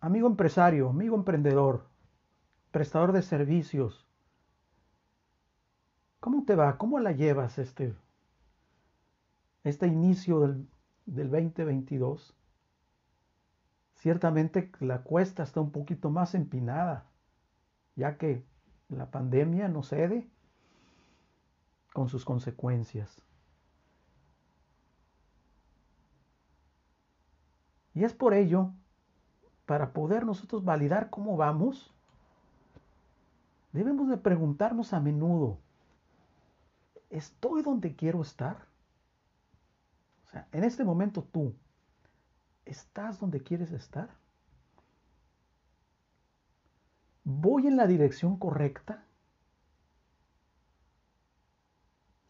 amigo empresario, amigo emprendedor, prestador de servicios, ¿cómo te va? ¿Cómo la llevas este, este inicio del, del 2022? Ciertamente la cuesta está un poquito más empinada, ya que la pandemia no cede con sus consecuencias. Y es por ello, para poder nosotros validar cómo vamos, debemos de preguntarnos a menudo, ¿estoy donde quiero estar? O sea, en este momento tú, ¿estás donde quieres estar? ¿Voy en la dirección correcta?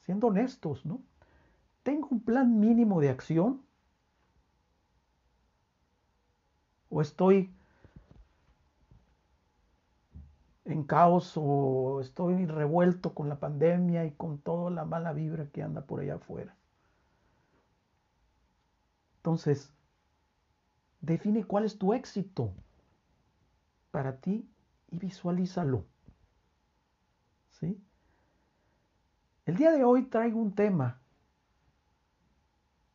Siendo honestos, ¿no? ¿Tengo un plan mínimo de acción? ¿O estoy en caos o estoy revuelto con la pandemia y con toda la mala vibra que anda por allá afuera? Entonces, define cuál es tu éxito para ti y visualízalo. ¿Sí? El día de hoy traigo un tema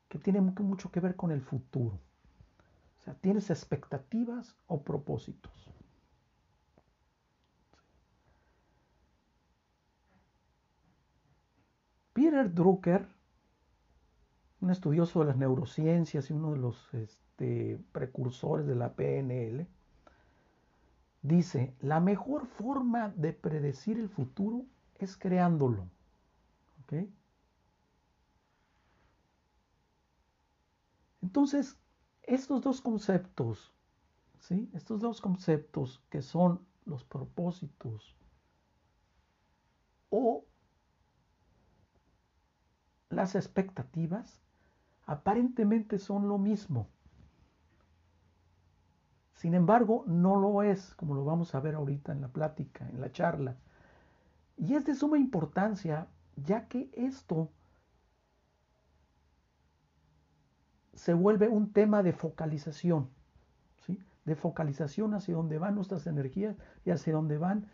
que tiene mucho que ver con el futuro. O sea, ¿tienes expectativas o propósitos? Peter Drucker, un estudioso de las neurociencias y uno de los este, precursores de la PNL, dice, la mejor forma de predecir el futuro es creándolo. Entonces, estos dos conceptos, ¿sí? estos dos conceptos que son los propósitos o las expectativas, aparentemente son lo mismo. Sin embargo, no lo es, como lo vamos a ver ahorita en la plática, en la charla. Y es de suma importancia, ya que esto se vuelve un tema de focalización, ¿sí? de focalización hacia dónde van nuestras energías y hacia dónde van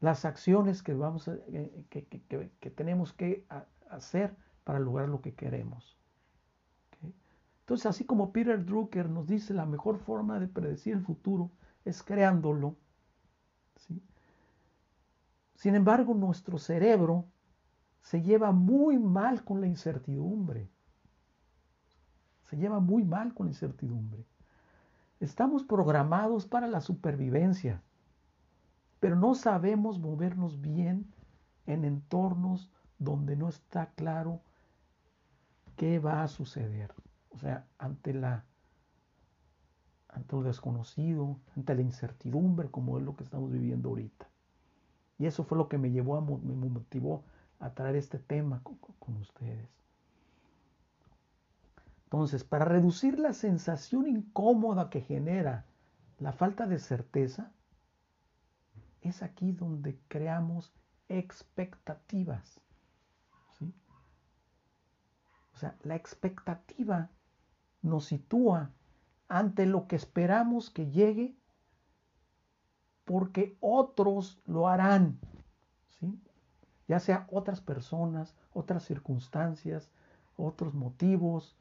las acciones que, vamos eh, que, tenemos que hacer para lograr lo que queremos. Entonces, así como Peter Drucker nos dice la mejor forma de predecir el futuro es creándolo, sin embargo, nuestro cerebro se lleva muy mal con la incertidumbre. Se lleva muy mal con la incertidumbre. Estamos programados para la supervivencia, pero no sabemos movernos bien en entornos donde no está claro qué va a suceder. O sea, ante la ante lo desconocido, ante la incertidumbre, como es lo que estamos viviendo ahorita. Y eso fue lo que me llevó a, me motivó a traer este tema con, ustedes. Entonces, para reducir la sensación incómoda que genera la falta de certeza, es aquí donde creamos expectativas. O sea, la expectativa nos sitúa ante lo que esperamos que llegue porque otros lo harán, ¿sí? Ya sea otras personas, otras circunstancias, otros motivos,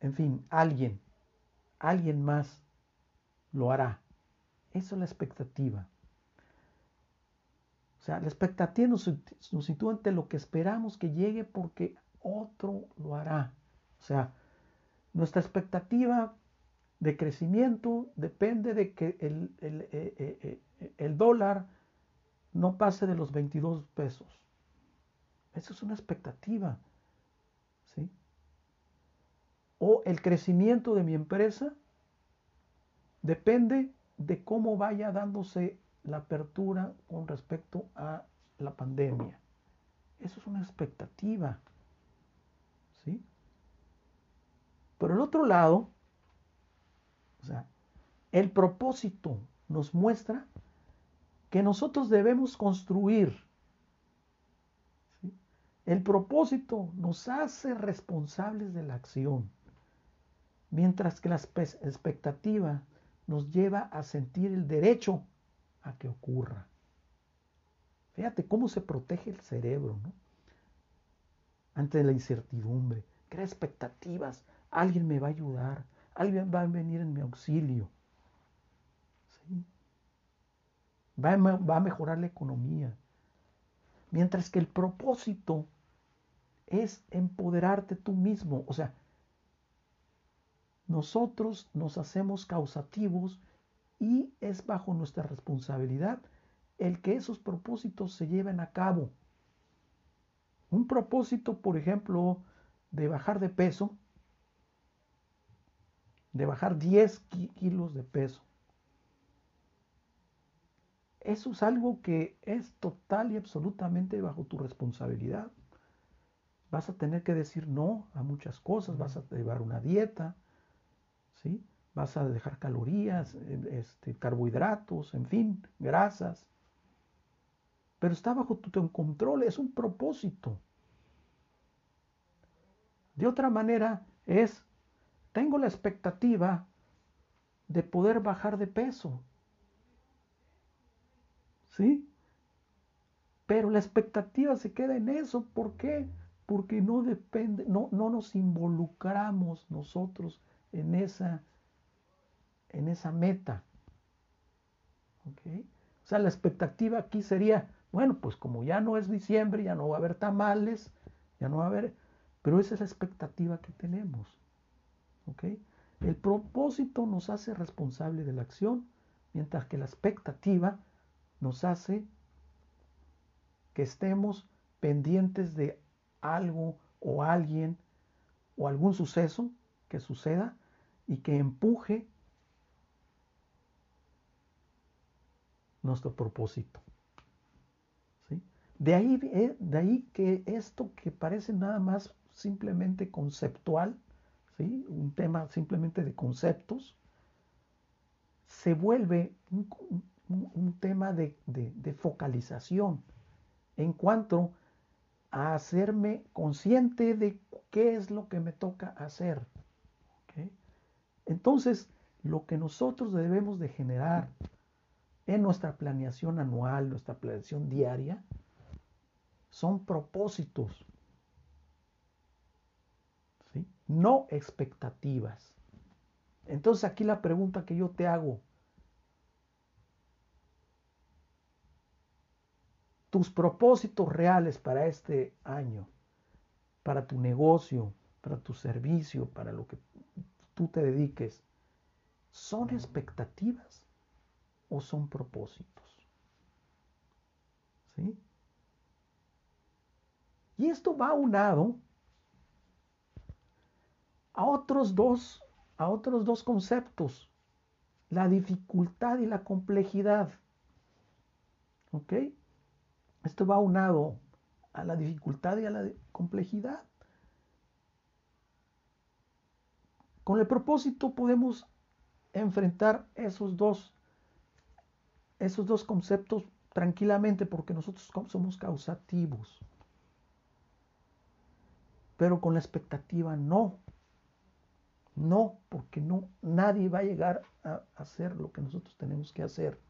en fin, alguien, alguien más lo hará. Esa es la expectativa. O sea, la expectativa nos, sitúa ante lo que esperamos que llegue porque otro lo hará. O sea, nuestra expectativa de crecimiento depende de que el, el, eh, eh, eh, dólar no pase de los 22 pesos. Eso es una expectativa. ¿sí? O el crecimiento de mi empresa depende de cómo vaya dándose la apertura con respecto a la pandemia. Eso es una expectativa. ¿Sí? Por el otro lado, o sea, el propósito nos muestra que nosotros debemos construir. El propósito nos hace responsables de la acción. Mientras que la expectativa nos lleva a sentir el derecho a que ocurra. Fíjate cómo se protege el cerebro, ¿no? Ante la incertidumbre. Crea expectativas. Alguien me va a ayudar. Alguien va a venir en mi auxilio. ¿Sí? Va, a, va a mejorar la economía. Mientras que el propósito es empoderarte tú mismo. O sea, nosotros nos hacemos causativos y es bajo nuestra responsabilidad el que esos propósitos se lleven a cabo. Un propósito, por ejemplo, de bajar de peso, de bajar 10 kilos de peso. Eso es algo que es total y absolutamente bajo tu responsabilidad. Vas a tener que decir no a muchas cosas, vas a llevar una dieta, ¿sí? Vas a dejar calorías, este, carbohidratos, en fin, grasas. Pero está bajo tu control, es un propósito. De otra manera es, tengo la expectativa de poder bajar de peso. ¿Sí? Pero la expectativa se queda en eso. ¿Por qué? Porque no depende, no, no nos involucramos nosotros en esa, en esa meta. O sea, la expectativa aquí sería, bueno, pues como ya no es diciembre, ya no va a haber tamales, ya no va a haber, pero esa es la expectativa que tenemos. El propósito nos hace responsable de la acción, mientras que la expectativa nos hace que estemos pendientes de algo o alguien o algún suceso que suceda y que empuje nuestro propósito. ¿sí? De, ahí, eh, de ahí que esto que parece nada más simplemente conceptual, ¿sí? un tema simplemente de conceptos, se vuelve un, tema de, de focalización en cuanto a hacerme consciente de qué es lo que me toca hacer. Entonces, lo que nosotros debemos de generar en nuestra planeación anual, nuestra planeación diaria, son propósitos, no expectativas. Entonces aquí la pregunta que yo te hago, tus propósitos reales para este año, para tu negocio, para tu servicio, para lo que tú te dediques, ¿son expectativas o son propósitos? ¿Sí? Y esto va unado a otros dos, a otros dos conceptos, la dificultad y la complejidad. ¿Ok? Esto va unado a la dificultad y a la complejidad. Con el propósito podemos enfrentar esos dos, esos dos conceptos tranquilamente porque nosotros somos causativos. Pero con la expectativa no. No, porque no, nadie va a llegar a hacer lo que nosotros tenemos que hacer.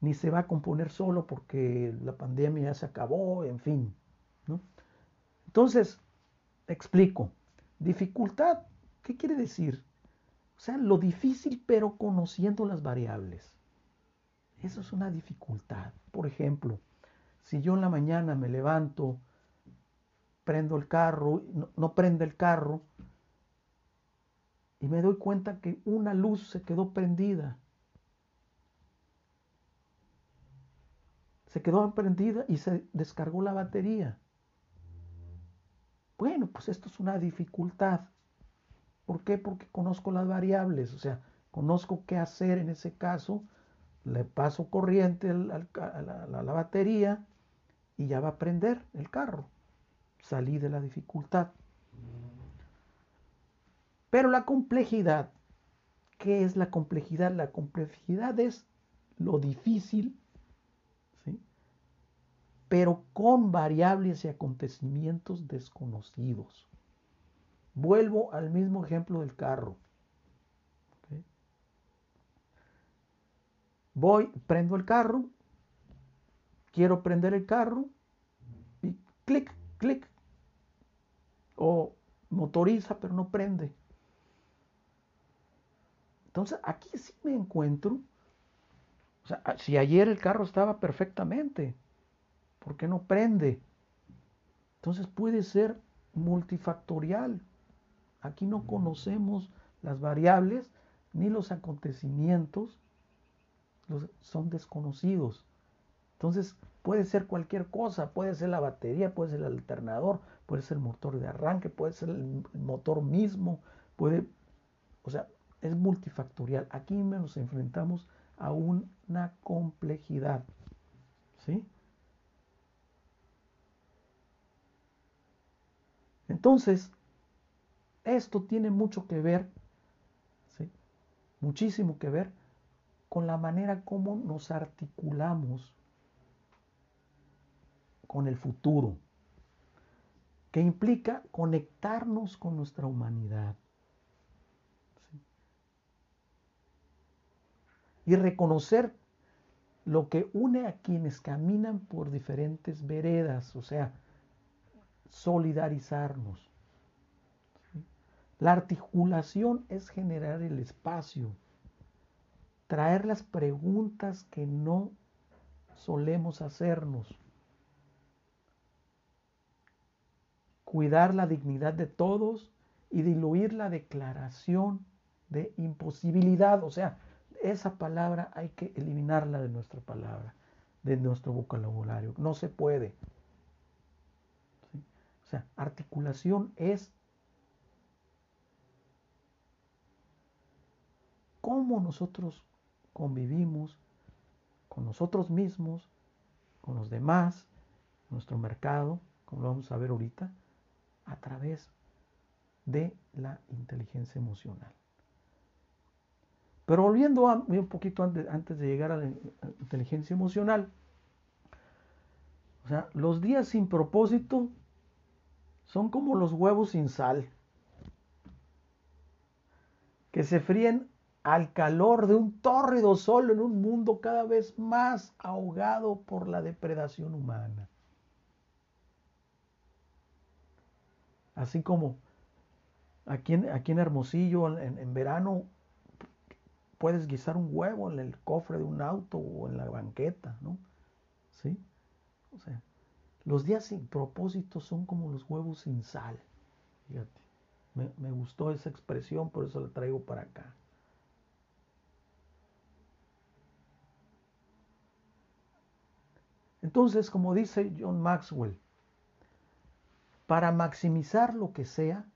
Ni se va a componer solo porque la pandemia ya se acabó, en fin. Entonces, explico. Dificultad, ¿qué quiere decir? O sea, lo difícil pero conociendo las variables. Eso es una dificultad. Por ejemplo, si yo en la mañana me levanto, prendo el carro, no, no prende el carro, y me doy cuenta que una luz se quedó prendida. Se quedó prendida y se descargó la batería. Bueno, pues esto es una dificultad. ¿Por qué? Porque conozco las variables, o sea, conozco qué hacer en ese caso, le paso corriente a la, batería y ya va a prender el carro. Salí de la dificultad. Pero la complejidad, ¿qué es la complejidad? La complejidad es lo difícil pero con variables y acontecimientos desconocidos. Vuelvo al mismo ejemplo del carro. Voy, prendo el carro, quiero prender el carro y clic, clic. O motoriza pero no prende. Entonces aquí sí me encuentro. O sea, si ayer el carro estaba perfectamente, ¿por qué no prende? Entonces puede ser multifactorial. Aquí no conocemos las variables ni los acontecimientos, son desconocidos. Entonces puede ser cualquier cosa, puede ser la batería, puede ser el alternador, puede ser el motor de arranque, puede ser el motor mismo, puede, o sea, es multifactorial. Aquí nos enfrentamos a una complejidad. ¿Sí? Entonces, esto tiene mucho que ver, ¿sí? muchísimo que ver con la manera como nos articulamos con el futuro, que implica conectarnos con nuestra humanidad. Y reconocer lo que une a quienes caminan por diferentes veredas, o sea, solidarizarnos. La articulación es generar el espacio, traer las preguntas que no solemos hacernos, cuidar la dignidad de todos y diluir la declaración de imposibilidad. O sea, esa palabra hay que eliminarla de nuestra palabra, de nuestro vocabulario. No se puede. O sea, articulación es cómo nosotros convivimos con nosotros mismos, con los demás, nuestro mercado, como lo vamos a ver ahorita, a través de la inteligencia emocional. Pero volviendo un poquito antes, antes de llegar a la inteligencia emocional, o sea, los días sin propósito son como los huevos sin sal, que se fríen al calor de un tórrido sol en un mundo cada vez más ahogado por la depredación humana. Así como aquí en, aquí en Hermosillo, en, verano, puedes guisar un huevo en el cofre de un auto o en la banqueta, ¿no? ¿Sí? O sea, los días sin propósito son como los huevos sin sal. Fíjate, me, me gustó esa expresión, por eso la traigo para acá. Entonces, como dice John Maxwell, para maximizar lo que sea,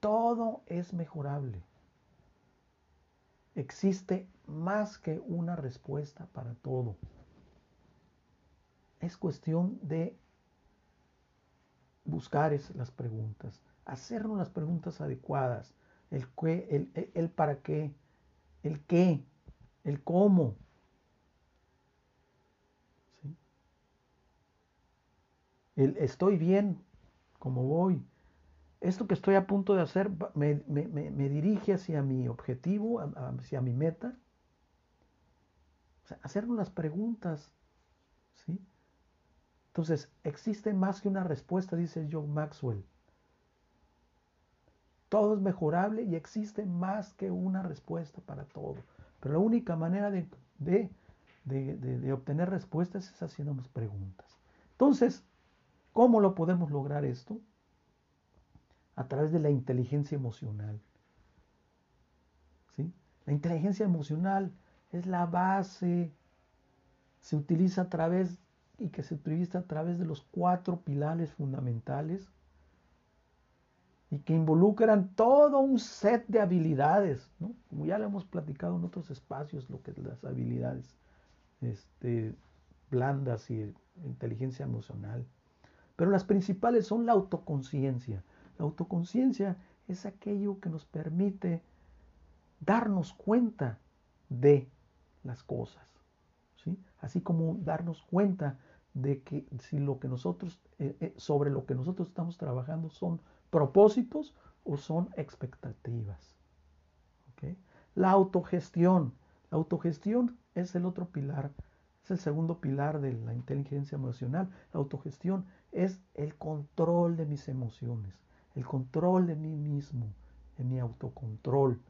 todo es mejorable. Existe más que una respuesta para todo. Es cuestión de buscar las preguntas, hacernos las preguntas adecuadas, el, el, el para qué, el qué, el cómo, el estoy bien como voy. Esto que estoy a punto de hacer me, dirige hacia mi objetivo, hacia mi meta. O hacernos las preguntas. ¿sí? Entonces, existe más que una respuesta, dice John Maxwell. Todo es mejorable y existe más que una respuesta para todo. Pero la única manera de, de, de obtener respuestas es haciéndonos preguntas. Entonces, ¿Cómo lo podemos lograr esto? A través de la inteligencia emocional. ¿Sí? La inteligencia emocional es la base, se utiliza a través y que se utiliza a través de los cuatro pilares fundamentales y que involucran todo un set de habilidades, ¿no? como ya lo hemos platicado en otros espacios, lo que las habilidades este, blandas y inteligencia emocional. Pero las principales son la autoconciencia. La autoconciencia es aquello que nos permite darnos cuenta de las cosas. ¿sí? Así como darnos cuenta de que si lo que nosotros, eh, eh, sobre lo que nosotros estamos trabajando son propósitos o son expectativas. La autogestión. La autogestión es el otro pilar, es el segundo pilar de la inteligencia emocional. La autogestión es el control de mis emociones, el control de mí mismo, de mi autocontrol.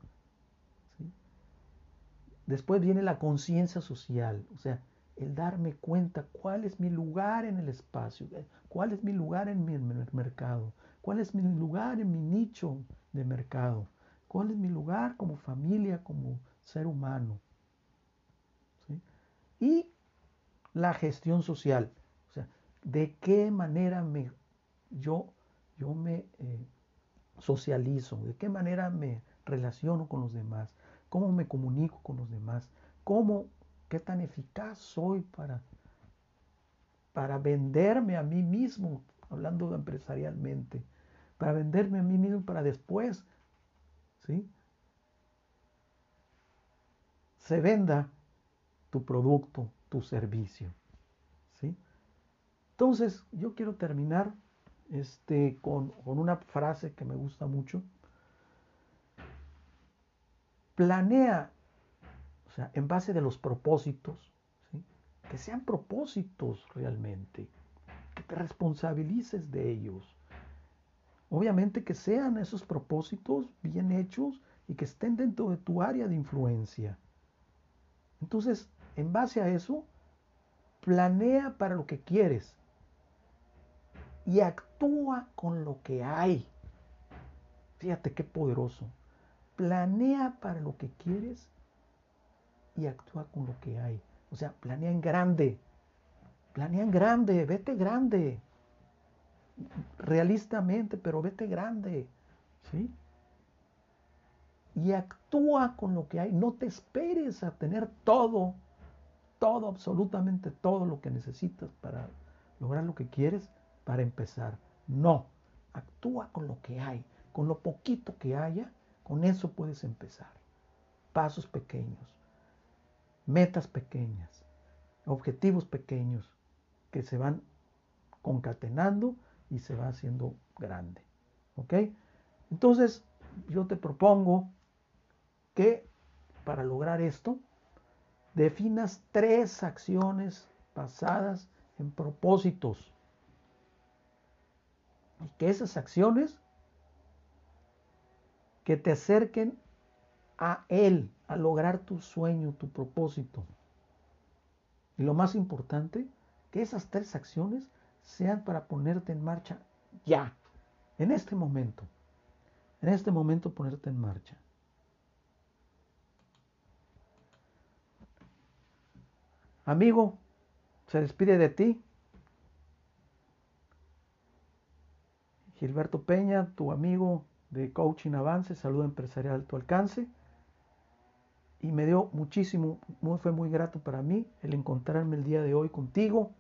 Después viene la conciencia social, o sea, el darme cuenta cuál es mi lugar en el espacio, cuál es mi lugar en mi mercado, cuál es mi lugar en mi nicho de mercado, cuál es mi lugar como familia, como ser humano. Y la gestión social, o sea, de qué manera me, yo, yo me eh, socializo, de qué manera me relaciono con los demás, cómo me comunico con los demás, cómo qué tan eficaz soy para, para venderme a mí mismo, hablando empresarialmente, para venderme a mí mismo para después, ¿sí? Se venda tu producto, tu servicio, ¿sí? Entonces, yo quiero terminar este, con, con una frase que me gusta mucho. Planea o sea, en base de los propósitos, que sean propósitos realmente, que te responsabilices de ellos. Obviamente que sean esos propósitos bien hechos y que estén dentro de tu área de influencia. Entonces, en base a eso, planea para lo que quieres y actúa con lo que hay. Fíjate qué poderoso. Planea para lo que quieres y actúa con lo que hay. O sea, planea en grande. Planea en grande, vete grande. Realistamente, pero vete grande. ¿Sí? Y actúa con lo que hay. No te esperes a tener todo, todo, absolutamente todo lo que necesitas para lograr lo que quieres para empezar. No, actúa con lo que hay. Con lo poquito que haya, con eso puedes empezar. Pasos pequeños metas pequeñas, objetivos pequeños que se van concatenando y se va haciendo grande. ¿Ok? Entonces, yo te propongo que para lograr esto, definas tres acciones basadas en propósitos. Y que esas acciones que te acerquen a Él, a lograr tu sueño, tu propósito. Y lo más importante, que esas tres acciones sean para ponerte en marcha ya, en este momento. En este momento ponerte en marcha. Amigo, se despide de ti. Gilberto Peña, tu amigo de Coaching Avance, Salud Empresarial a tu alcance y me dio muchísimo, fue muy grato para mí el encontrarme el día de hoy contigo.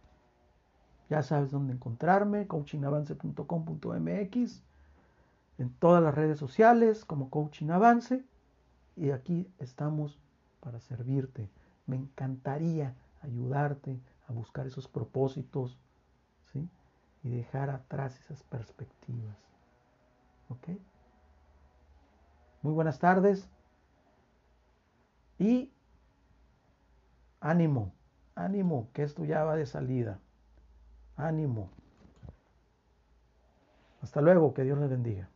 Ya sabes dónde encontrarme, coachingavance.com.mx, en todas las redes sociales como Coaching Avance y aquí estamos para servirte. Me encantaría ayudarte a buscar esos propósitos ¿sí? y dejar atrás esas perspectivas. ¿Ok? Muy buenas tardes. Y ánimo, ánimo, que esto ya va de salida. Ánimo. Hasta luego, que Dios les bendiga.